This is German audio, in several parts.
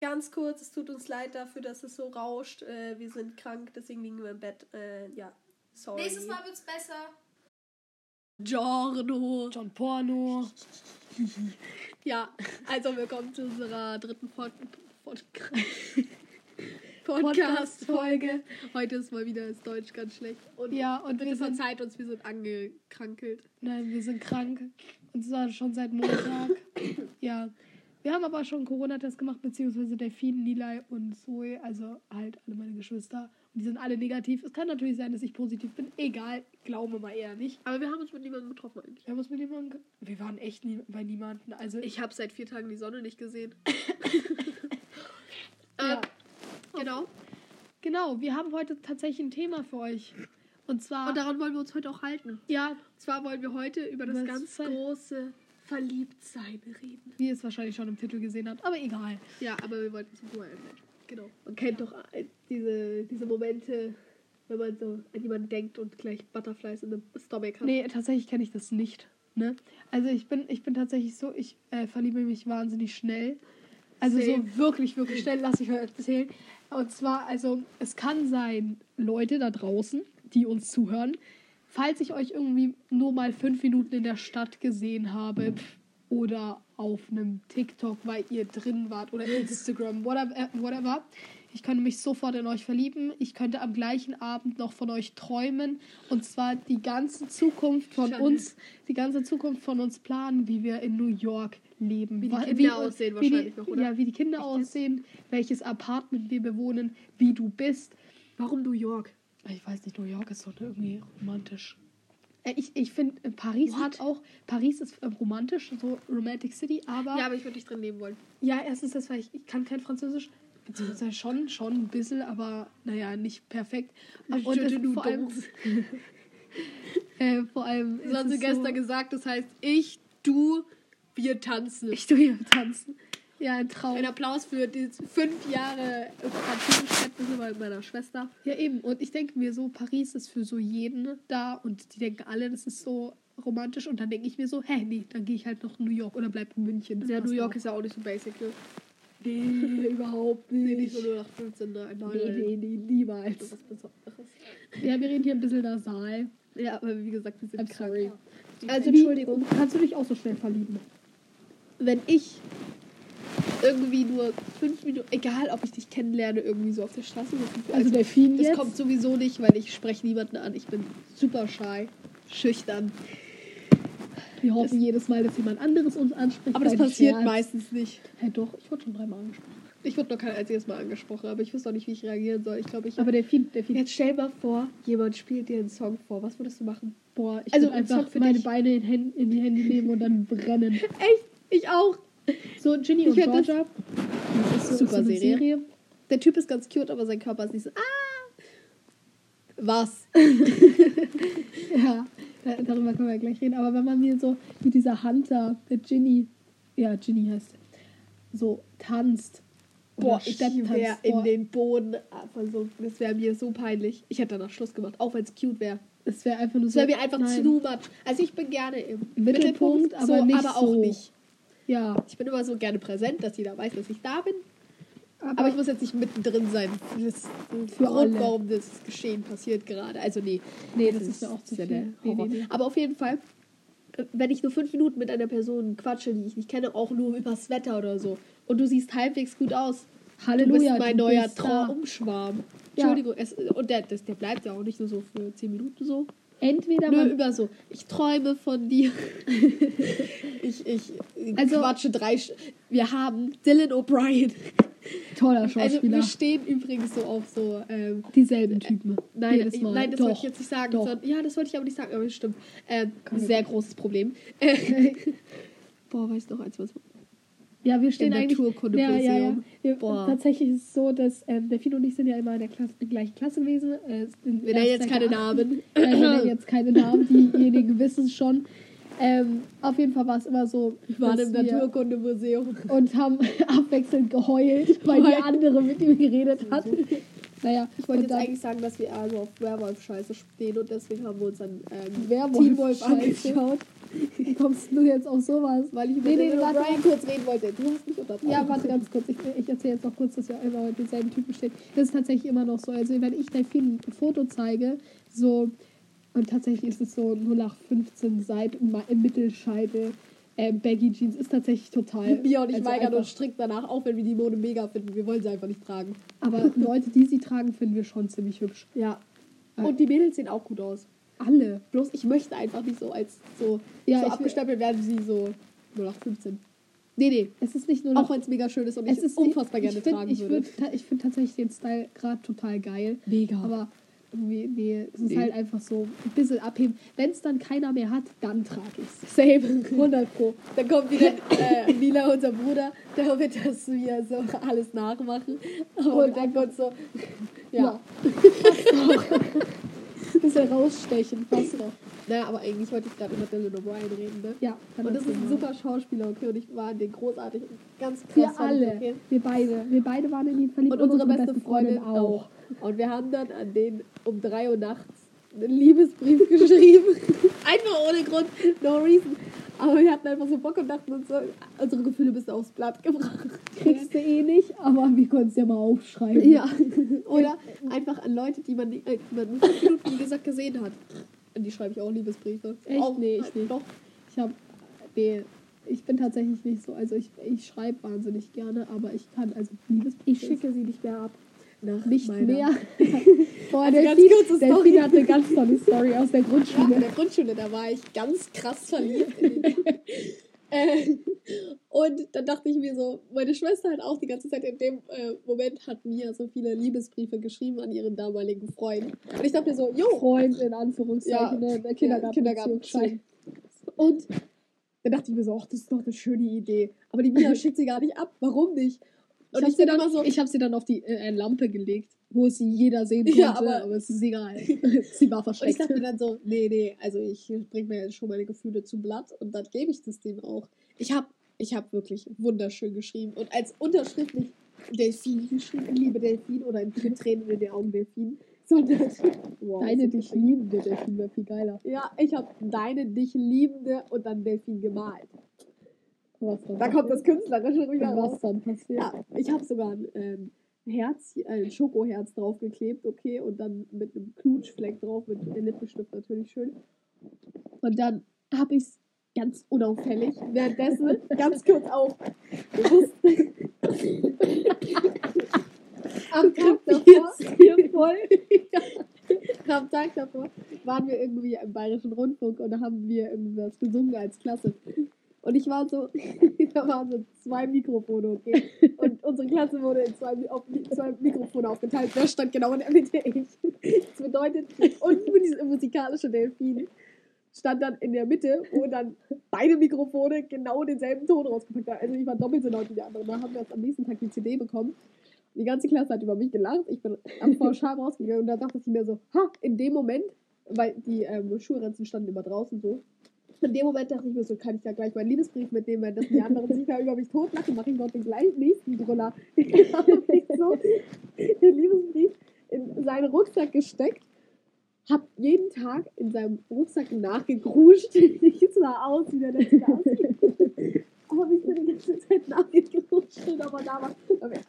Ganz kurz, es tut uns leid dafür, dass es so rauscht. Äh, wir sind krank, deswegen liegen wir im Bett. Äh, ja, sorry. Nächstes Mal wird's besser. Giorno. John Porno. Ja, also willkommen zu unserer dritten Pod Pod Podcast-Folge. Heute ist mal wieder das Deutsch ganz schlecht. Und Ja, und bitte wir sind, verzeiht uns, wir sind angekrankelt. nein, wir sind krank. Und zwar schon seit Montag. ja. Wir haben aber schon Corona-Test gemacht, beziehungsweise Delfin, Nilay und Zoe, also halt alle meine Geschwister. Und die sind alle negativ. Es kann natürlich sein, dass ich positiv bin. Egal, glauben wir mal eher nicht. Aber wir haben uns mit niemandem getroffen eigentlich. Wir haben uns mit jemandem. ge- Wir waren echt nie bei niemandem. Also Ich habe seit vier Tagen die Sonne nicht gesehen. Ja. Ähm, genau. Genau, wir haben heute tatsächlich ein Thema für euch. Und zwar. Und daran wollen wir uns heute auch halten. ja, Und zwar wollen wir heute über das Was ganz große Verliebtsein reden. wie ihr es wahrscheinlich schon im Titel gesehen habt. Aber egal. Ja, aber wir wollten es nur erwähnen. Genau. Man kennt doch äh, diese, diese Momente, wenn man so an jemanden denkt und gleich Butterflies in the stomach hat. Nee, tatsächlich kenne ich das nicht. Ne? Also ich bin, ich bin tatsächlich so, ich äh, verliebe mich wahnsinnig schnell. Also Same. so wirklich, wirklich schnell, lasse ich euch erzählen. Und zwar, also es kann sein, Leute da draußen, die uns zuhören, falls ich euch irgendwie nur mal fünf Minuten in der Stadt gesehen habe oder auf einem TikTok, weil ihr drin wart oder Instagram, whatever, äh, whatever. Ich könnte mich sofort in euch verlieben. Ich könnte am gleichen Abend noch von euch träumen. Und zwar die ganze Zukunft von Chanel. uns, die ganze Zukunft von uns planen, wie wir in New York leben. Wie die Kinder aussehen wie die, wahrscheinlich noch, oder? Ja, wie die Kinder Echt aussehen, welches Apartment wir bewohnen, wie du bist. Warum New York? Ich weiß nicht, New York ist so irgendwie romantisch. Äh, Ich, ich finde, äh, Paris What? hat auch, Paris ist äh, romantisch, so Romantic City, aber Ja, aber ich würde nicht drin leben wollen. ja, erstens das, weil ich, ich kann kein Französisch, beziehungsweise schon, schon ein bisschen, aber naja, nicht perfekt. Und es, vor, allem, äh, vor allem, Das haben sie ist es gestern so, gesagt, das heißt ich, du, wir tanzen. ich tue hier tanzen. Ja, ein Traum. Ein Applaus für die fünf Jahre Französischkenntnisse bei meiner Schwester. Ja, eben. Und ich denke mir so, Paris ist für so jeden da und die denken alle, das ist so romantisch. Und dann denke ich mir so, hä, nee, dann gehe ich halt noch in New York oder bleib in München. Das Ja, New York auch. ist ja auch nicht so basic, ne? Nee, überhaupt Nee, nicht. nicht so nur nach 15, ne? Nein, Nee, nee, nee, niemals. Ja, wir reden hier ein bisschen nasal. Ja, aber wie gesagt, wir sind I'm krank. sorry. Also, Wie- Entschuldigung. Kannst du dich auch so schnell verlieben? wenn ich irgendwie nur fünf Minuten, egal ob ich dich kennenlerne, irgendwie so auf der Straße, so fünf, Also Delfin das jetzt? kommt sowieso nicht, weil ich spreche niemanden an. Ich bin super shy, schüchtern. wir hoffen das- jedes Mal, dass jemand anderes uns anspricht. Aber das passiert Scherz. meistens nicht. Hä, doch, ich wurde schon dreimal angesprochen. Ich wurde noch kein einziges Mal angesprochen, aber ich wusste auch nicht, wie ich reagieren soll. Ich glaube, ich. Aber Delfin, Delfin. jetzt stell mal vor, jemand spielt dir einen Song vor. Was würdest du machen? Boah, ich Also, also Song einfach für meine dich. Beine in, Hän- in die Hände nehmen und dann brennen. Echt? Ich auch. So, Ginny und hätte das- Georgia. Das ist Super eine Serie. Der Typ ist ganz cute, aber sein Körper ist nicht so. Ah! Was? Ja, da, darüber können wir gleich reden. Aber wenn man mir so wie dieser Hunter, der Ginny, ja, Ginny heißt, so tanzt. Boah, ich wäre in den Boden versunken. Das wäre mir so peinlich. Ich hätte danach Schluss gemacht, auch wenn es cute wäre. Es wäre einfach nur so. wäre mir einfach nein. too much. Also ich bin gerne im Mittelpunkt, aber so, nicht aber auch so. nicht. Ja, Ich bin immer so gerne präsent, dass jeder weiß, dass ich da bin. aber, Aber ich muss jetzt nicht mittendrin sein. Das ist Für Grund, alle. warum das Geschehen passiert gerade. Also nee. Nee, das ist mir auch zu ja viel. der Nee, nee, nee. Aber auf jeden Fall, wenn ich nur fünf Minuten mit einer Person quatsche, die ich nicht kenne, auch nur übers Wetter oder so, und du siehst halbwegs gut aus, Halleluja, du bist mein du neuer. Traumschwarm. Ja. Entschuldigung, es, und der, das, der bleibt ja auch nicht nur so für zehn Minuten so. Entweder man, über so, ich träume von dir. ich ich Also- quatsche drei. Sch wir haben Dylan O'Brien. toller Also Schauspieler. wir stehen übrigens so auf so. Ähm, Dieselben Typen. nein, Jedes ich, nein, das Doch. wollte ich jetzt nicht sagen. Sondern- ja, das wollte ich aber nicht sagen, aber das stimmt. Ähm, sehr großes Problem. Boah, weißt du noch eins, was. Ja, wir stehen Im eigentlich. Naturkundemuseum. Ja, ja, ja. Wir, Boah. tatsächlich ist es so, dass ähm, Delfin und ich sind ja immer in der, Klasse, in der gleichen Klasse gewesen. Äh, in Wir nennen jetzt keine. Namen. Ja, ich nenne jetzt keine Namen, diejenigen wissen es schon. Ähm, auf jeden Fall war es immer so, Wir waren dass im wir- Naturkundemuseum. und haben abwechselnd geheult, weil die andere mit ihm geredet hat. Naja, Ich wollte jetzt dann eigentlich sagen, dass wir also auf Werwolf-Scheiße stehen und deswegen haben wir uns an ähm, Werwolf Teen Wolf Scheiße. angeschaut. Wie kommst du jetzt auf sowas? Weil ich Nee, nee, warte, O'Brien kurz reden wollte. Du hast mich unterbrochen. Ja, warte ganz kurz. Ich, ich erzähle jetzt noch kurz, dass wir immer mit denselben Typen stehen. Das ist tatsächlich immer noch so. Also, wenn ich Delfin ein Foto zeige, so, und tatsächlich ist es so 0815 Seiten im Mittelscheitel, äh, Baggy Jeans, ist tatsächlich total. Bia und ich also weigern uns strikt danach, auch wenn wir die Mode mega finden. Wir wollen sie einfach nicht tragen. Aber Leute, die sie tragen, finden wir schon ziemlich hübsch. Ja. Ja. Und die Mädels sehen auch gut aus. Alle. Bloß ich möchte einfach nicht so als so, Ja, so ich abgestempelt werden wie so 0815. Nee, nee. Es ist nicht nur Auch wenn es mega schön ist und es ich ist unfassbar ich gerne find, tragen ich würde. würd, ta- ich finde tatsächlich den Style gerade total geil. Mega. Aber irgendwie, nee, es ist Nee. halt einfach so ein bisschen abheben. Wenn es dann keiner mehr hat, dann trage ich es. Same. 100 Pro. Dann kommt wieder äh, Mila, unser Bruder, der wird das wir so alles nachmachen. Aber Und denken uns so, ja. Ja. Ein bisschen rausstechen, passt doch. Naja, aber eigentlich wollte ich gerade über Dylan O'Brien reden, ne? Ja, Und das ist ein super Schauspieler, okay? Und ich war in den großartig und ganz krass. Wir alle, Okay? wir beide. Wir beide waren in ihn verliebt Und unsere beste Freundin auch. Und wir haben dann an den um 3 Uhr nachts einen Liebesbrief geschrieben. einfach ohne Grund, no reason. Aber wir hatten einfach so Bock und dachten uns so, unsere Gefühle bis aufs Blatt gebracht. Kriegst du eh nicht, aber wir können es ja mal aufschreiben. Ja. Oder einfach an Leute, die man, nicht- äh, die man fünf Minuten, wie gesagt, gesehen hat. An die schreibe ich auch Liebesbriefe. Echt? Auch, Nee, ich nicht. Doch. Ich habe, nee, ich bin tatsächlich nicht so. Also ich, ich schreibe wahnsinnig gerne, aber ich kann, also Liebesbriefe. Ich schicke sie nicht mehr ab. Nach nicht meiner- mehr. Boah, Also der Delfin, hat eine ganz tolle Story aus der Ja, Grundschule. in der Grundschule, da war ich ganz krass verliebt. Äh, und dann dachte ich mir so, meine Schwester hat auch die ganze Zeit in dem äh, Moment hat mir so viele Liebesbriefe geschrieben an ihren damaligen Freund. Und ich dachte mir so, jo, Freund in Anführungszeichen, Ja, ne, der Kindergarten. Kindergarten. Und dann dachte ich mir so, ach, das ist doch eine schöne Idee. Aber die Mia schickt sie gar nicht ab. Warum nicht? Und ich ich, dann, immer so, ich habe sie dann auf die äh, Lampe gelegt, wo sie jeder sehen konnte, Ja, aber, aber- es ist egal. sie war Und ich dachte mir dann so, nee, nee, also ich bringe mir jetzt schon meine Gefühle zu Blatt und dann gebe ich das dem auch. Ich habe ich hab wirklich wunderschön geschrieben und als Unterschrift nicht Delfin geschrieben, liebe Delfin oder in Tränen in den Augen Delfin, sondern wow, Deine so dich liebende Delfin wäre viel geiler. Ja, ich habe deine dich liebende und dann Delfin gemalt. Was dann Da kommt das Künstlerische wieder raus. Was dann passiert? Ja, ich habe sogar ein ähm, Herz, äh, ein Schokoherz draufgeklebt, okay, und dann mit einem Knutschfleck drauf, mit Lippenstift natürlich schön. Und dann habe ich es ganz unauffällig währenddessen ganz kurz auf am Tag davor, hier voll. am Tag davor waren wir irgendwie im Bayerischen Rundfunk und da haben wir irgendwas gesungen als Klasse. Und ich war so, da waren so zwei Mikrofone, okay. Und unsere Klasse wurde in zwei, auf zwei Mikrofone aufgeteilt. Wer stand genau in der Mitte? Ich. Das bedeutet, unten dieser musikalische Delfin stand dann in der Mitte, wo dann beide Mikrofone genau denselben Ton rausgepackt haben. Also ich war doppelt so laut wie die anderen. Da haben wir jetzt am nächsten Tag die CD bekommen. Die ganze Klasse hat über mich gelacht. Ich bin am Scham rausgegangen und da dachte ich mir so, ha, in dem Moment, weil die ähm, Schulranzen standen immer draußen so. In dem Moment dachte ich mir so, kann ich da gleich meinen Liebesbrief mitnehmen, wenn das die anderen sich da über mich totlachen, mache ich noch den gleich nächsten Drüller. Ich habe so den Liebesbrief in seinen Rucksack gesteckt, habe jeden Tag in seinem Rucksack nachgegruscht. Ich sah aus wie der letzte Asi. habe ich so die ganze Zeit nachgegruscht, aber da war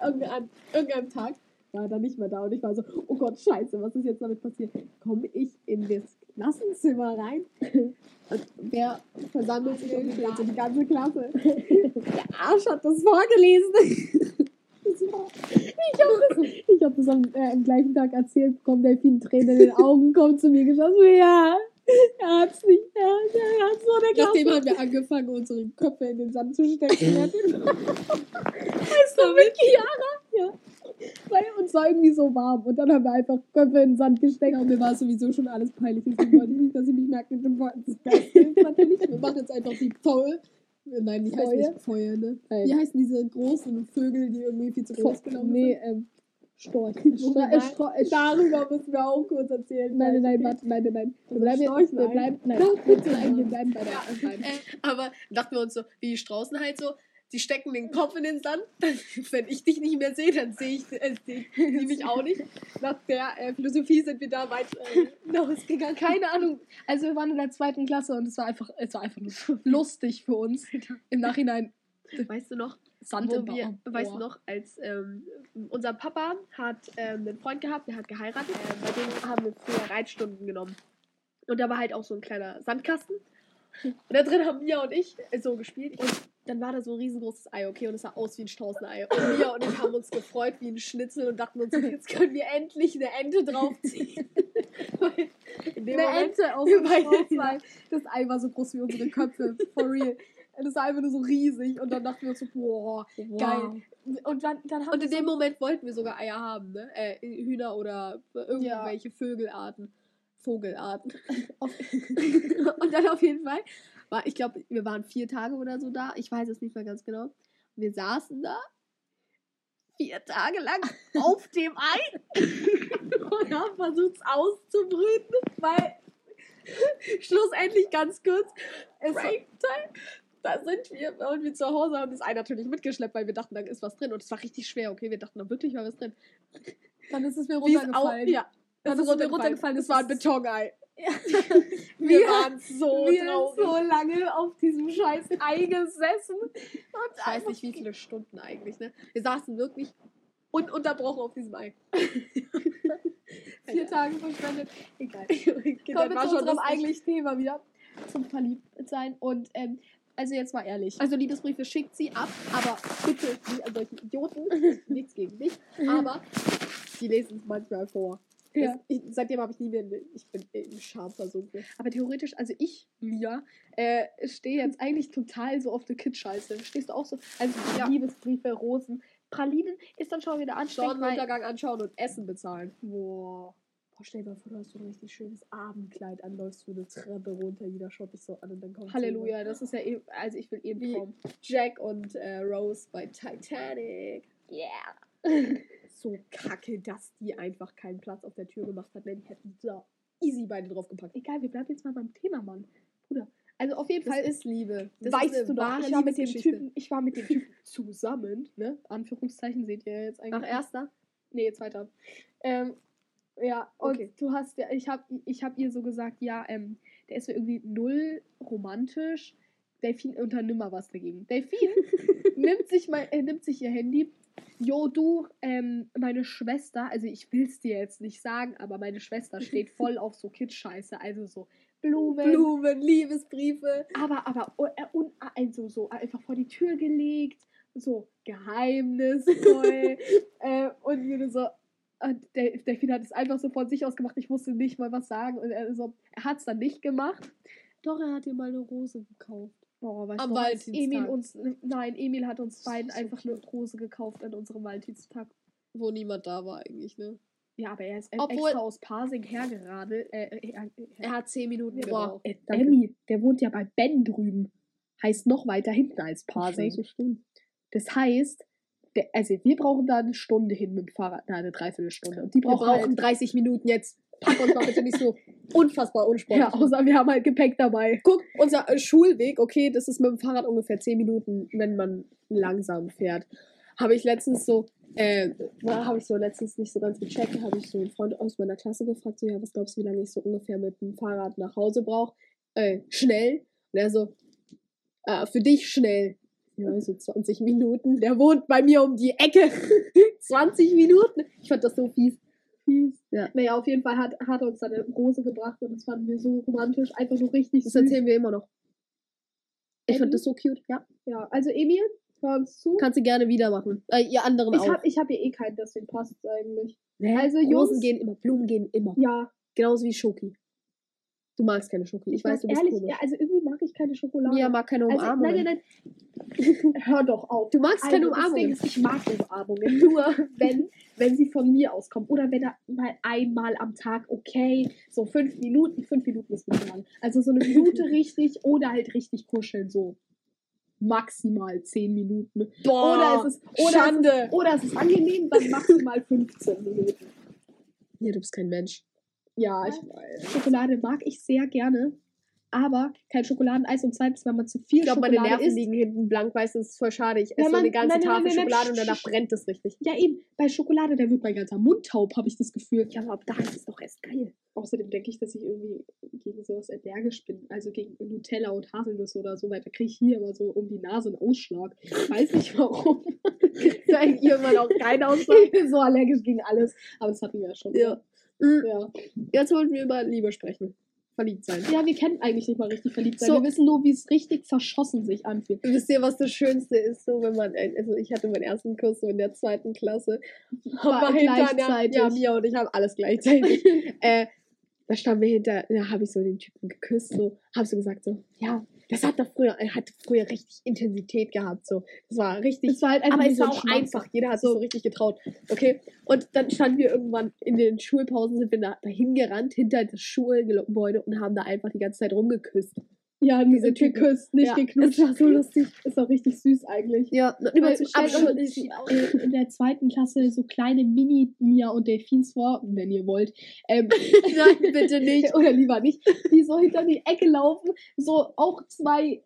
irgendein, irgendeinem Tag war er dann nicht mehr da und ich war so, oh Gott, scheiße, was ist jetzt damit passiert? Komme ich in das Klassenzimmer rein und wer versammelt sich um die die ganze Klasse. Der Arsch hat das vorgelesen. Ich habe das, ich hab das am, äh, am gleichen Tag erzählt, bekommt Delfin Tränen in den Augen, kommt zu mir geschossen. Ja, er hat's nicht, er, er hat's so der Nachdem Klasse. haben wir angefangen, unsere Köpfe in den Sand zu stecken. Weißt du, mit Chiara? Ja. Weil uns war irgendwie so warm und dann haben wir einfach Köpfe in den Sand gesteckt. Ja, mir war sowieso schon alles peinlich. Deswegen wollte ich nicht, dass sie mich merken. Wir wollten das Beste natürlich. Wir machen jetzt einfach die Pfaue. Nein, die heißt Fäue? nicht Fäue, ne? Nein. Wie heißen diese großen Vögel, die irgendwie viel zu groß genommen Nee, sind? ähm, Storch. Darüber müssen wir auch kurz erzählen. Nein, nein, nein, warte, nein, nein, nein. Wir bleiben, Storch, wir bleiben, nein, wir bitte. bleiben, bei der. Äh, aber dachten wir uns so, wie die Straußen halt so, die stecken den Kopf in den Sand. Wenn ich dich nicht mehr sehe, dann sehe ich, äh, ich mich auch nicht. Nach der äh, Philosophie sind wir da weit äh, hinausgegangen. Keine Ahnung. Also wir waren in der zweiten Klasse und es war einfach, es war einfach lustig für uns. Im Nachhinein Weißt du noch, Sand wo im wir, Ohr. weißt du noch, als ähm, unser Papa hat ähm, einen Freund gehabt, der hat geheiratet. Ähm, bei dem haben wir früher Reitstunden genommen. Und da war halt auch so ein kleiner Sandkasten. Und da drin haben Mia und ich äh, so gespielt. Und dann war da so ein riesengroßes Ei, okay? Und es sah aus wie ein Straußenei. Und Mia und ich haben uns gefreut wie ein Schnitzel und dachten uns, jetzt können wir endlich eine Ente draufziehen. Eine Moment- Ente aus dem Schwarzwald. Das Ei war so groß wie unsere Köpfe. For real. Das war einfach nur so riesig. Und dann dachten wir uns so, boah, geil. Und dann, dann haben Und in so dem Moment wollten wir sogar Eier haben, ne? Äh, Hühner oder irgendwelche Vögelarten. Vogelarten. Und dann auf jeden Fall war, ich glaube, wir waren vier Tage oder so da. Ich weiß es nicht mehr ganz genau. Wir saßen da vier Tage lang auf dem Ei und haben versucht, es auszubrüten, weil schlussendlich ganz kurz, es war, da sind wir und wir zu Hause haben das Ei natürlich mitgeschleppt, weil wir dachten, da ist was drin und es war richtig schwer, okay, wir dachten, da wirklich war was drin. Dann ist es mir runtergefallen. ja, Dann ist es mir runtergefallen. Es Das war ein Betonei. Wir- Wir waren so wir traurig. so lange auf diesem scheiß Ei gesessen. Ich weiß nicht, wie viele Stunden eigentlich, ne? Wir saßen wirklich ununterbrochen auf diesem Ei. vier Tage verschwendet. Egal. Kommen wir war zu schon unserem eigentlichen Thema wieder. Zum Verliebtsein. Und ähm, also jetzt mal ehrlich. Also Liebesbriefe schickt sie ab, aber bitte nicht an solchen Idioten. Nichts gegen dich. Aber die lesen es manchmal vor. Ja. Das, ich, seitdem habe ich nie mehr, ich bin im Scham versunken. Aber theoretisch, also ich, Mia, äh, stehe jetzt eigentlich total so auf der Kid-Scheiße. Stehst du auch so? Also Ja. Liebesbriefe, Rosen, Pralinen ist dann schon wieder anstrengend. Sonnenuntergang anschauen und Essen bezahlen. Boah. Boah, stell dir mal vor, du hast so ein richtig schönes Abendkleid an, läufst so eine Treppe runter, jeder schaut dich so an und dann kommt so Halleluja, das ist ja eh, also ich will eh einen Wie- Traum. Jack und äh, Rose bei Titanic. Yeah. so kacke, dass die einfach keinen Platz auf der Tür gemacht hat. Ne? Die hätten da easy beide draufgepackt. Egal, wir bleiben jetzt mal beim Thema, Mann. Bruder. Also auf jeden Das Fall ist Liebe. Das weißt ist du doch, ich war, mit dem. Typen, ich war mit dem Typen zusammen, ne? Anführungszeichen seht ihr jetzt eigentlich. Nach erster? Nee, zweiter. Ähm, ja, und Okay. du hast ja, ich hab, ich hab ihr so gesagt, ja, ähm, der ist so irgendwie null romantisch. Delfin unternimm mal was dagegen. Delfin nimmt sich mal, äh, nimmt sich ihr Handy. Jo, du, ähm, meine Schwester, also ich will's dir jetzt nicht sagen, aber meine Schwester steht voll auf so Kitscheiße, also so Blumen, Blumen, Liebesbriefe. aber, aber, oh, äh, un, also so einfach vor die Tür gelegt, so geheimnisvoll. äh, und nur so, und der, Finn hat es einfach so von sich aus gemacht, ich musste nicht mal was sagen. Und er, so, er hat es dann nicht gemacht. Doch, er hat dir mal eine Rose gekauft. Boah, weißt Am du. Emil uns, nein, Emil hat uns Das beiden so einfach eine Rose gekauft an unserem Valentinstag. Wo niemand da war eigentlich, ne? Ja, aber er ist Obwohl- extra aus Parsing hergeradelt. Äh, äh, äh, Er hat zehn Minuten gebraucht. äh, Emmy, der wohnt ja bei Ben drüben. Heißt noch weiter hinten als Parsing. stimmt. Das heißt, der, also wir brauchen da eine Stunde hin mit dem Fahrrad, na, eine Dreiviertelstunde. Und die Wir brauchen brauchen halt, 30 Minuten jetzt. Pack uns mal bitte nicht so unfassbar unsportlich. ja, außer wir haben halt Gepäck dabei. Guck, unser äh, Schulweg, okay, das ist mit dem Fahrrad ungefähr 10 Minuten, wenn man langsam fährt. Habe ich letztens so, äh, habe ich so letztens nicht so ganz gecheckt, habe ich so einen Freund aus meiner Klasse gefragt, so, ja, was glaubst du, wie lange ich so ungefähr mit dem Fahrrad nach Hause brauche? Äh, schnell. Und er so, äh, für dich schnell. Ja, so 20 Minuten. Der wohnt bei mir um die Ecke. 20 Minuten. Ich fand das so fies. Fies. Ja. Naja, auf jeden Fall hat, hat er uns dann eine Rose gebracht und das fanden wir so romantisch, einfach so richtig Das süß. erzählen wir immer noch. Ich fand das so cute. Ja. Ja, also Emil, hör uns zu. Kannst du gerne wieder machen. Äh, ihr anderen ich auch. habe ich hab hier eh keinen, deswegen passt es eigentlich. Hä? Also, Rosen Jungs- gehen immer, Blumen gehen immer. Ja, Genauso wie Schoki. Du magst keine Schoki. Ich weiß, du bist ehrlich, komisch. ja, also irgendwie mag ich keine Schokolade. Mia mag keine also, Umarmungen. nein, nein, nein. Hör doch auf. Du magst keine Also, ist, ich mag Umarmungen. Nur wenn, wenn sie von mir auskommen. Oder wenn er mal einmal am Tag, okay, so fünf Minuten, fünf Minuten ist nicht lang. Also so eine Minute richtig oder halt richtig kuscheln, so maximal zehn Minuten. Boah, oder es ist, oder Schande. Es ist, oder es ist angenehm, dann maximal 15 Minuten. Ja, du bist kein Mensch. Ja, ich weiß. Schokolade mag ich sehr gerne. aber kein Schokoladeneis und zweitens, wenn man zu viel Ich glaube, meine Schokolade Nerven isst. liegen hinten blank, weißt du, das ist voll schade. Ich esse so man- eine ganze nein, nein, Tafel nein, Schokolade und danach brennt es richtig. Ja, eben, bei Schokolade, da wird mein ganzer Mund taub, habe ich das Gefühl. Ja, aber da ist es doch erst geil. Außerdem denke ich, dass ich irgendwie gegen sowas allergisch bin. Also gegen Nutella und Haselnüsse oder so, weil da kriege ich hier immer so um die Nase einen Ausschlag. Ich weiß nicht warum. ist eigentlich irgendwann auch kein Ausschlag. ich bin so allergisch gegen alles. Aber das hatten wir ja schon. Ja. Mhm. Ja. Jetzt wollten wir über Liebe sprechen. Verliebt sein. ja, wir kennen eigentlich nicht mal richtig verliebt sein. So. Wir wissen nur, wie es richtig verschossen sich anfühlt. Wisst ihr, was das Schönste ist, so wenn man, ein- also ich hatte meinen ersten Kurs so in der zweiten Klasse. War gleichzeitig. Ja, Mia und ich haben alles gleichzeitig. äh, da standen wir hinter, da habe ich so den Typen geküsst, so, habe so gesagt, so, ja, das hat doch früher, er hat früher richtig Intensität gehabt, so. Das war richtig, Es war halt einfach aber es so war auch einfach, jeder hat sich so richtig getraut, okay? Und dann standen wir irgendwann in den Schulpausen, sind wir da, dahin gerannt, hinter das Schulgebäude und haben da einfach die ganze Zeit rumgeküsst. Ja, Diese Typen. geküsst, nicht Ja, geknutscht. es war so lustig. Ist auch richtig süß eigentlich. Ja, immer zum Abschluss. äh, in der zweiten Klasse so kleine Mini-Mia und Delfins vor, wenn ihr wollt. Ähm, Nein, bitte nicht. Oder lieber nicht. Die so hinter die Ecke laufen. So auch zwei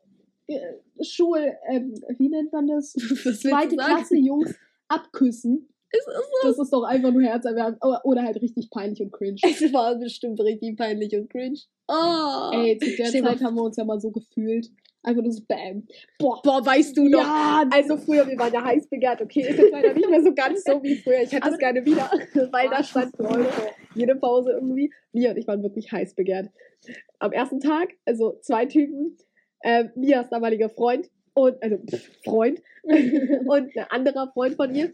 äh, Schul... Ähm, wie nennt man das? Du Zweite? Klasse Jungs abküssen. Ist es Das ist doch einfach nur herzerwärmend. Oder, oder halt richtig peinlich und cringe. Es war bestimmt richtig peinlich und cringe. Oh. Ey, zu der Stell Zeit haben wir uns ja mal so gefühlt. Einfach nur so Bam. Boah. Boah, weißt du noch? Ja, Also früher, wir waren ja heiß begehrt. Okay, ist jetzt leider nicht mehr so ganz so wie früher. Ich hätte es Aber- gerne wieder, weil da stand Leute jede Pause irgendwie. Mia und ich waren wirklich heiß begehrt. Am ersten Tag, also zwei Typen, äh, Mias damaliger Freund und, also Freund und ein anderer Freund von ihr,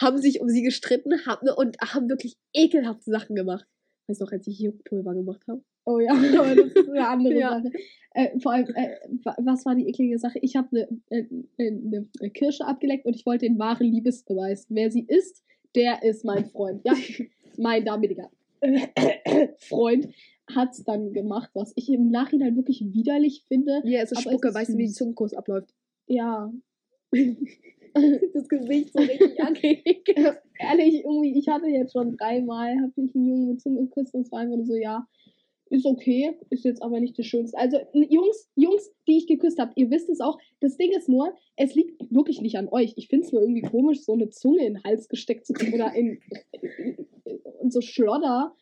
haben sich um sie gestritten haben, und haben wirklich ekelhafte Sachen gemacht. Weißt du noch, als ich Juckpulver gemacht habe? Oh ja, aber das ist eine andere Ja. Sache. Äh, vor allem, äh, wa- was war die eklige Sache? Ich habe eine äh, äh, ne Kirsche abgeleckt und ich wollte den wahren Liebesbeweis. Wer sie ist, der ist mein Freund. Ja, mein damaliger Freund hat es dann gemacht, was ich im Nachhinein wirklich widerlich finde. Ja, es ist Spucke. weißt du, wie die. Zungenkuss abläuft? Ja. das Gesicht so richtig angeregt. Ehrlich, irgendwie, ich hatte jetzt schon dreimal, habe ich einen Jungen mit Zunge geküsst und es war einfach so, ja, ist okay, ist jetzt aber nicht das Schönste. Also, Jungs, Jungs, die ich geküsst habe, ihr wisst es auch. Das Ding ist nur, es liegt wirklich nicht an euch. Ich finde es nur irgendwie komisch, so eine Zunge in den Hals gesteckt zu kriegen oder in, in so Schlodder.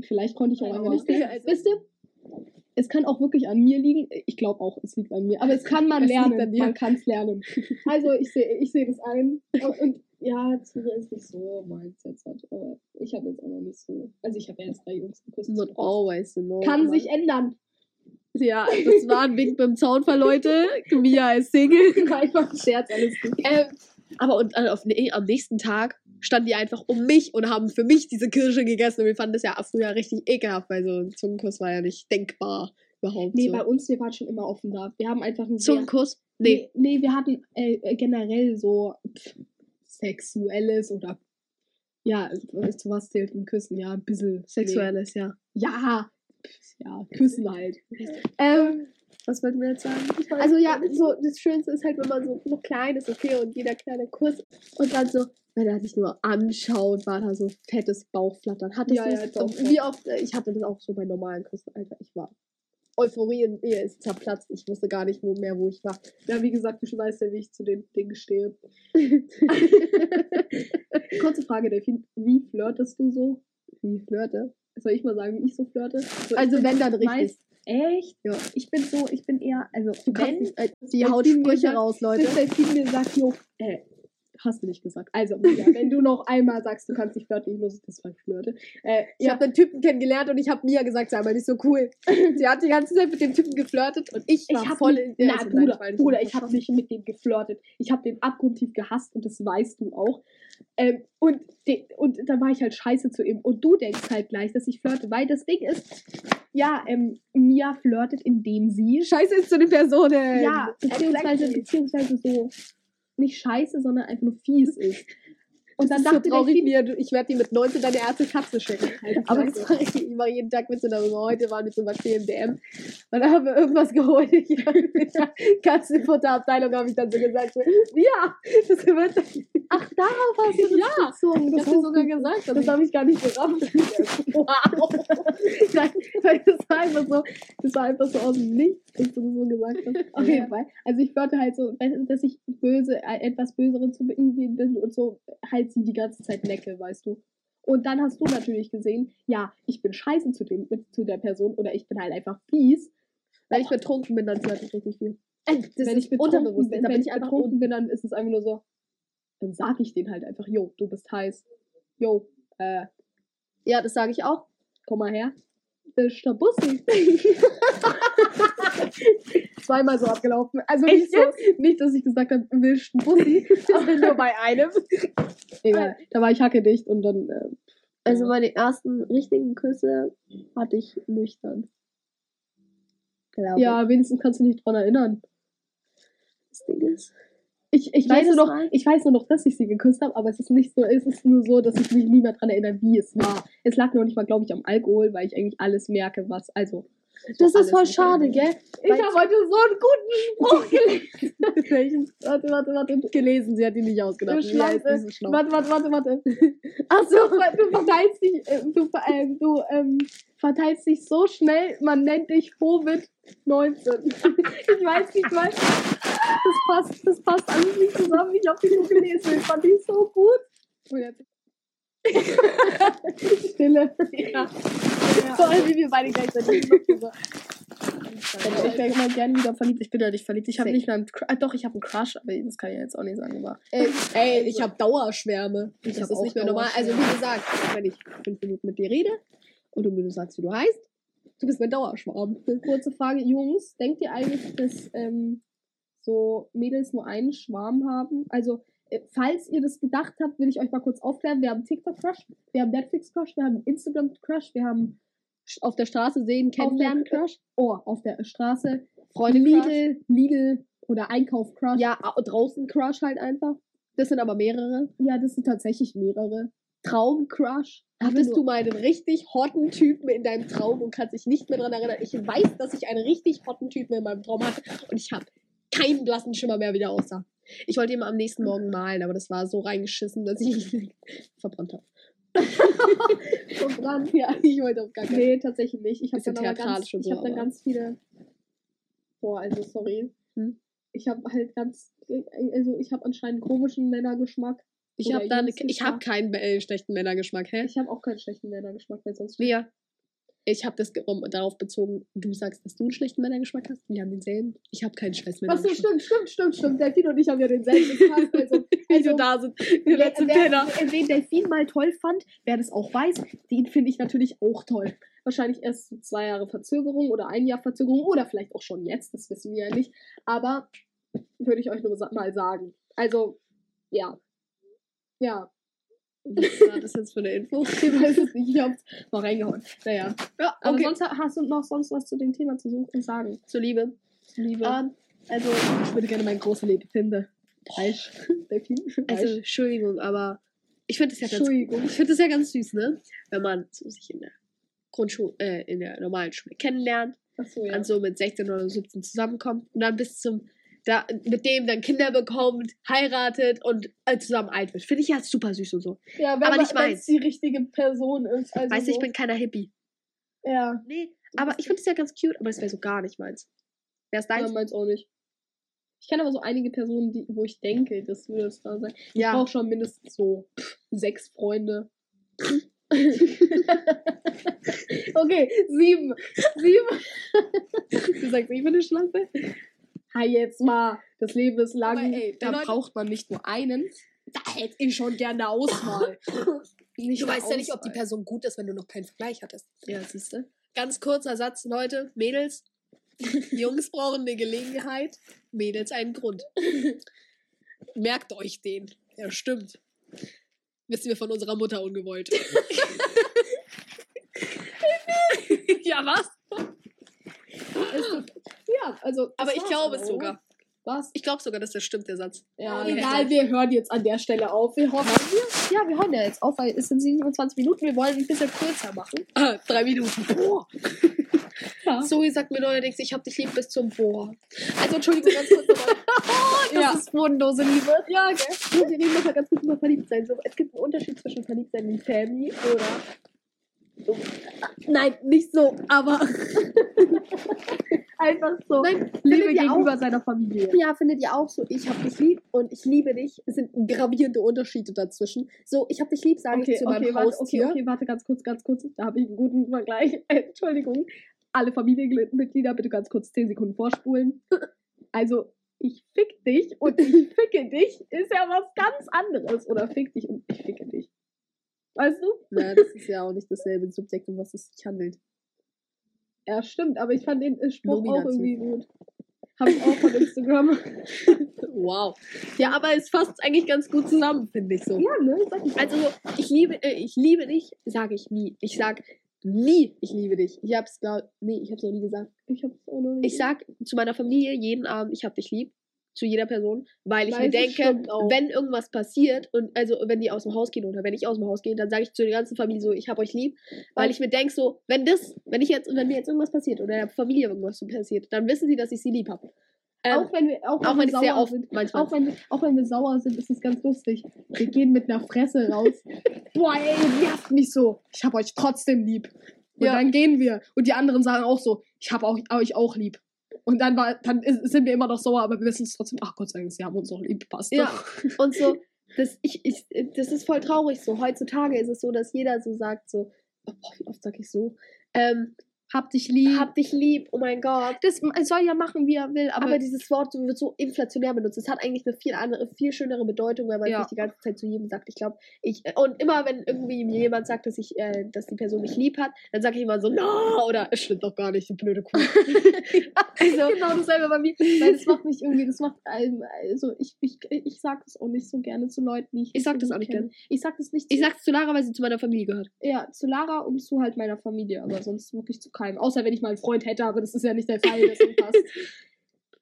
Vielleicht konnte ich auch einfach nicht. Also- Wisst ihr? Es kann auch wirklich an mir liegen. Ich glaube auch, es liegt an mir. Aber es kann man Es lernen. Man kann es lernen. Also ich sehe ich seh das ein. Und, ja, Zunge ist nicht so meins jetzt. Halt. Aber ich habe jetzt auch noch nicht so. Also ich habe erst drei Jungs geküsst. Not always, you know. Kann sich ändern. Ja, das war ein Wink beim Zaunfall, Leute. Mia ist Single. Einfach ein Scherz, alles gut. Ähm, aber und äh, auf, nee, am nächsten Tag standen die einfach um mich und haben für mich diese Kirsche gegessen. Und wir fanden das ja früher richtig ekelhaft, weil so ein Zungenkuss war ja nicht denkbar überhaupt. Nee, so. bei uns, wir waren schon immer offen da. Wir haben einfach einen Zungenkuss? Nee. Nee, nee wir hatten äh, äh, generell so pff, sexuelles oder ja, zu was zählt ein Küssen? Ja, ein bisschen Sexuelles, ja. Nee. Ja, pff, ja, Küssen halt. Ähm, was wollten wir jetzt sagen? Also ja, so das Schönste ist halt, wenn man so noch klein ist, okay, und jeder kleine Kuss und dann so, wenn er dich nur anschaut, war da so fettes Bauchflattern. Hattest Ja, du ja, doch, Wie oft? äh, Ich hatte das auch so bei normalen Küssen, Alter. Ich war Euphorie in mir ist zerplatzt. Ich wusste gar nicht wo mehr, wo ich war. Ja, wie gesagt, du weißt ja, wie ich zu den Dingen stehe. Kurze Frage, Delfin. Wie flirtest du so? Wie flirte? Soll ich mal sagen, wie ich so flirte? So, Also wenn dann richtig. meist- Echt? Ja. Ich bin so, ich bin eher, also Du wenn, äh, die wenn haut Delfin mir Sprüche sagt- raus, Leute. Delfin mir sagt, jo, äh, hast du nicht gesagt. Also, ja, wenn du noch einmal sagst, du kannst nicht flirten, ich muss das mal flirte. Äh, Ich habe einen Typen kennengelernt und ich habe Mia gesagt, sei mal nicht so cool. Sie hat die ganze Zeit mit dem Typen geflirtet und ich war Ich habe voll in nein, Bruder, war Bruder, ich habe nicht mit dem geflirtet. Ich habe den abgrundtief gehasst und das weißt du auch. Ähm, und, und dann war ich halt scheiße zu ihm. Und du denkst halt gleich, dass ich flirte, weil das Ding ist, ja, ähm, Mia flirtet, indem sie Scheiße ist zu den Personen. ja, beziehungsweise, beziehungsweise so nicht scheiße, sondern einfach nur fies ist. Und dann dachte so traurig, wie er, ich werde dir mit 19 deine erste Katze schenken. Aber Aber das war, ich mache jeden Tag Witze darüber. Heute waren wir zum Beispiel im DM und da haben wir irgendwas geholt. Ich in der Katzenfutterabteilung habe ich dann so gesagt, so, ja, das wird. Ach, darauf hast du das Ja, bezogen. Ich Das, habe hast sogar du- gesagt, das das habe ich gar nicht gerafft. wow. Nein, weil das war einfach so, das war einfach so aus dem Nichts, dass du das so gesagt hast. Auf jeden Fall. Also ich wollte halt so, dass ich böse, äh, etwas Böseren zu beingehen bin und so halt sie die ganze Zeit necke, weißt du. Und dann hast du natürlich gesehen, ja, ich bin scheiße zu, dem, zu der Person oder ich bin halt einfach fies. Wenn ich betrunken bin, dann flirte ich richtig viel. Äh, Das wenn ist ich betrunken bin, bin ich ich einfach betrunken bin, dann ist es einfach nur so, dann sag ich denen halt einfach, yo, du bist heiß. Yo, äh, ja, das sage ich auch. komm mal her. Bist der Bussi. Zweimal so abgelaufen. Also nicht, so, nicht, dass ich gesagt habe, willst du einen Bussi, aber nur bei einem. Egal, da war ich hackedicht und dann, äh, Also meine ersten richtigen Küsse hatte ich nüchtern. Glaube ja, wenigstens kannst du dich dran erinnern. Das Ding ist. Ich, ich, weiß nur noch, Mal? ich weiß nur noch, dass ich sie geküsst habe, aber es ist nicht so, es ist nur so, dass ich mich nie mehr dran erinnere, wie es war. Es lag noch nicht mal, glaube ich, am Alkohol, weil ich eigentlich alles merke, was, also. Das ist voll schade, gell? Ich habe heute so einen guten Spruch gelesen. Welchen? Warte, warte, warte. Gelesen, sie hat ihn nicht ausgedacht. Du Schlau? Warte, warte, warte, warte. Achso, du verteilst dich, äh, du, ähm, du ähm, verteilst dich so schnell, man nennt dich Covid 19. ich weiß nicht, weil das passt, das passt alles nicht zusammen. Ich habe die nur gelesen, ich fand die so gut. Jetzt- Stille. Ja. Vor allem, wie wir beide gleichzeitig. Aber ich wäre mal gerne wieder verliebt. Ich bin ja nicht verliebt. Ich habe nicht mehr einen Crush. Ah, doch, ich habe einen Crush, aber das kann ich jetzt auch nicht sagen. Aber Ey, ey, ich habe Dauerschwärme. Ich das ist nicht mehr normal. Also, wie gesagt, wenn ich fünf Minuten mit dir rede und du mir sagst, wie du heißt, du bist mein Dauerschwarm. kurze Frage, Jungs, denkt ihr eigentlich, dass ähm, so Mädels nur einen Schwarm haben? Also, äh, falls ihr das gedacht habt, will ich euch mal kurz aufklären. Wir haben TikTok-Crush, wir haben Netflix-Crush, wir haben Instagram-Crush, wir haben Auf der Straße sehen, auf der, kennenlernen-Crush. oh, auf der Straße Freunde Lidl, Lidl oder Einkauf-Crush. Ja, au- draußen Crush halt einfach. Das sind aber mehrere. ja, das sind tatsächlich mehrere. Traum-Crush. Hatte Hattest du mal einen richtig hotten Typen in deinem Traum und kannst dich nicht mehr daran erinnern? Ich weiß, dass ich einen richtig hotten Typen in meinem Traum hatte und ich habe keinen blassen Schimmer mehr, wie der aussah. Ich wollte ihn am nächsten Morgen malen, aber das war so reingeschissen, dass ich ihn verbrannt habe. verbrannt? Ja, ich wollte auf gar keinen Nee, tatsächlich nicht. Ich habe dann, aber ganz, ich so, hab dann aber- ganz viele. Boah, also sorry. Hm? Ich habe halt ganz, also ich habe anscheinend komischen Männergeschmack. Ich habe da, Jungs ich habe Geschmack. keinen äh, schlechten Männergeschmack, hä? Ich habe auch keinen schlechten Männergeschmack, weil sonst. Lea, ich habe das darauf bezogen, du sagst, dass du einen schlechten Männergeschmack hast. Wir haben denselben. Ich habe keinen scheiß Achso, Männergeschmack. stimmt, stimmt, stimmt, stimmt. Delfin und ich haben ja denselben Geschmack. Also, Wie also du da sind. wer, Wir letzten wer, Penner. wen Delfin mal toll fand, wer das auch weiß, den finde ich natürlich auch toll. Wahrscheinlich erst zwei Jahre Verzögerung oder ein Jahr Verzögerung oder vielleicht auch schon jetzt, das wissen wir ja nicht. Aber würde ich euch nur mal sagen. Also, ja. Ja, Was war das jetzt für eine Info? ich weiß es nicht, ich hab's mal reingehauen. Naja. Ja, Aber okay. sonst ha- hast du noch sonst was zu dem Thema zu suchen sagen. Zur Liebe. Liebe. Ähm, also, ich würde gerne meine große Liebe finden. Falsch. Delfin. also. Entschuldigung, aber ich finde es ja ganz, ich finde es ja ganz süß, ne? Wenn man so sich in der Grundschule, äh, in der normalen Schule kennenlernt, Achso, ja. dann so mit 16 oder 17 zusammenkommt und dann bis zum, da, mit dem dann Kinder bekommt, heiratet und äh, zusammen alt wird. Finde ich ja super süß und so. ja, wenn aber man- nicht meins. die richtige Person ist. Also weißt du, so. ich bin keiner Hippie. Ja. Nee, aber ich finde es ja ganz cute, aber das wäre so gar nicht meins. Ist Ja, deins? meins auch nicht. Ich kenne aber so einige Personen, die, wo ich denke, das würde es da sein. Ich Ja. brauche schon mindestens so sechs Freunde. okay, sieben. Sieben. Du sagst, ich bin eine Schlampe? Hi, jetzt mal. Das Leben ist lang. Aber ey, da Leute- braucht man nicht nur einen. Da hätte ich schon gerne Auswahl. Nicht Du nur weißt ja nicht, ob die. Person gut ist, wenn du noch keinen Vergleich hattest. Ja, siehst du? Ganz kurzer Satz, Leute, Mädels. Jungs brauchen eine Gelegenheit, Mädels einen Grund. Merkt euch den. Ja, stimmt. Wissen wir von unserer Mutter ungewollt. ja, was? Ja, also. Aber ich glaube es aber, sogar. Was? Ich glaube sogar, dass das stimmt, der Satz. Ja, egal, wir hören jetzt an der Stelle auf. Wir hoffen, wir, ja, wir hören ja jetzt auf, weil es sind 27 Minuten. Wir wollen ein bisschen kürzer machen. Ah, drei Minuten. Boah. Ja. Zoe sagt mir neuerdings, ich hab dich lieb bis zum Boah. Also Entschuldigung, ganz kurz nochmal. Das Ja. ist bodenlose Liebe. Ja, gell? Wir reden noch mal ganz kurz über Verliebtsein. So, es gibt einen Unterschied zwischen Verliebtsein in Family oder. So. Nein, nicht so, aber. Einfach so. Nein, Liebe gegenüber gegenüber seiner Familie. Ja, findet ihr auch so, ich hab dich lieb und ich liebe dich. Es sind gravierende Unterschiede dazwischen. So, ich hab dich lieb, sage Okay, ich zu meinem okay, warte, okay, Haustier. okay, warte, ganz kurz, ganz kurz. Da habe ich einen guten Vergleich. Entschuldigung. Alle Familienmitglieder bitte ganz kurz 10 Sekunden vorspulen. Also, ich fick dich und ich ficke dich ist ja was ganz anderes. Oder fick dich und ich ficke dich. Weißt du? Na, das ist ja auch nicht dasselbe Subjekt, um was es sich handelt. Ja, stimmt, aber ich fand den äh, Spruch auch Nominativ. irgendwie gut. Habe ich auch von Instagram. Wow. Ja, aber es fasst eigentlich ganz gut zusammen, finde ich so. ja, ne? Sag ich Also, ich liebe, äh, ich liebe dich, sage ich nie. Ich sag nie, ich liebe dich. Ich hab's glaub, nee, ich hab's noch nie gesagt. ich hab's auch noch nicht. Ich sag zu meiner Familie jeden Abend, ich hab dich lieb. Zu jeder Person, weil ich Weil mir denke, wenn irgendwas passiert und also wenn die aus dem Haus gehen oder wenn ich aus dem Haus gehe, dann sage ich zu der ganzen Familie so, ich hab euch lieb, weil ich mir denke so, wenn das, wenn ich jetzt, wenn mir jetzt irgendwas passiert oder der Familie irgendwas so passiert, dann wissen sie, dass ich sie lieb habe. Ähm, auch wenn wir, auch auch wir wenn sehr sauer sind. manchmal. Auch wenn, wir- auch wenn wir sauer sind, ist es ganz lustig. Wir gehen mit einer Fresse raus. Boah, ey, nervt mich so. Ich hab euch trotzdem lieb. Und Ja. dann gehen wir. Und die anderen sagen auch so, ich hab auch, euch auch lieb. Und dann, war, dann ist, sind wir immer noch sauer, aber wir wissen es trotzdem, ach Gott sei Dank, sie haben uns noch lieb, passt. Ja, und so, das, ich, ich, das ist voll traurig so. Heutzutage ist es so, dass jeder so sagt so, oh, boah, wie oft sag ich so, ähm, Hab dich lieb. hab dich lieb, oh mein Gott. das soll ja machen, wie er will, aber, Aber, dieses Wort wird so inflationär benutzt. Es hat eigentlich eine viel andere, viel schönere Bedeutung, weil man Ja. nicht die ganze Zeit zu jedem sagt, ich glaube, ich und immer wenn irgendwie mir jemand sagt, dass ich, äh, dass die Person mich lieb hat, dann sage ich immer so, no, oder es stimmt doch gar nicht, du blöde Kuh. also, genau dasselbe bei mir. Weil das macht mich irgendwie, das macht einem, also ich, ich, ich sag das auch nicht so gerne zu Leuten, die ich Ich sag das auch nicht kenne. Ich sag das nicht ich zu, sag's zu Lara, weil sie zu meiner Familie gehört. ja, zu Lara und zu halt meiner Familie, aber sonst wirklich zu keinem. Außer wenn ich mal einen Freund hätte, aber das ist ja nicht der Fall, deswegen passt.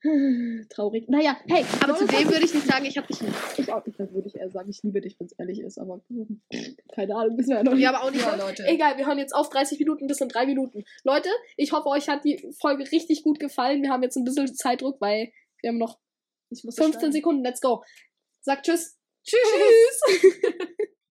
Traurig. Naja, hey, Aber zu dem würde ich nicht sagen, ich hab dich lieb. ich auch nicht, dann würde ich eher sagen, ich liebe dich, wenn es ehrlich ist, aber keine Ahnung, wissen wir ja noch nicht. Ja, aber auch nicht. Ja, Leute. Egal, wir hören jetzt auf 30 Minuten, das sind drei Minuten. Leute, ich hoffe, euch hat die Folge richtig gut gefallen. Wir haben jetzt ein bisschen Zeitdruck, weil wir haben noch Ich muss 15 Sekunden. Let's go. Sagt Tschüss. Tschüss.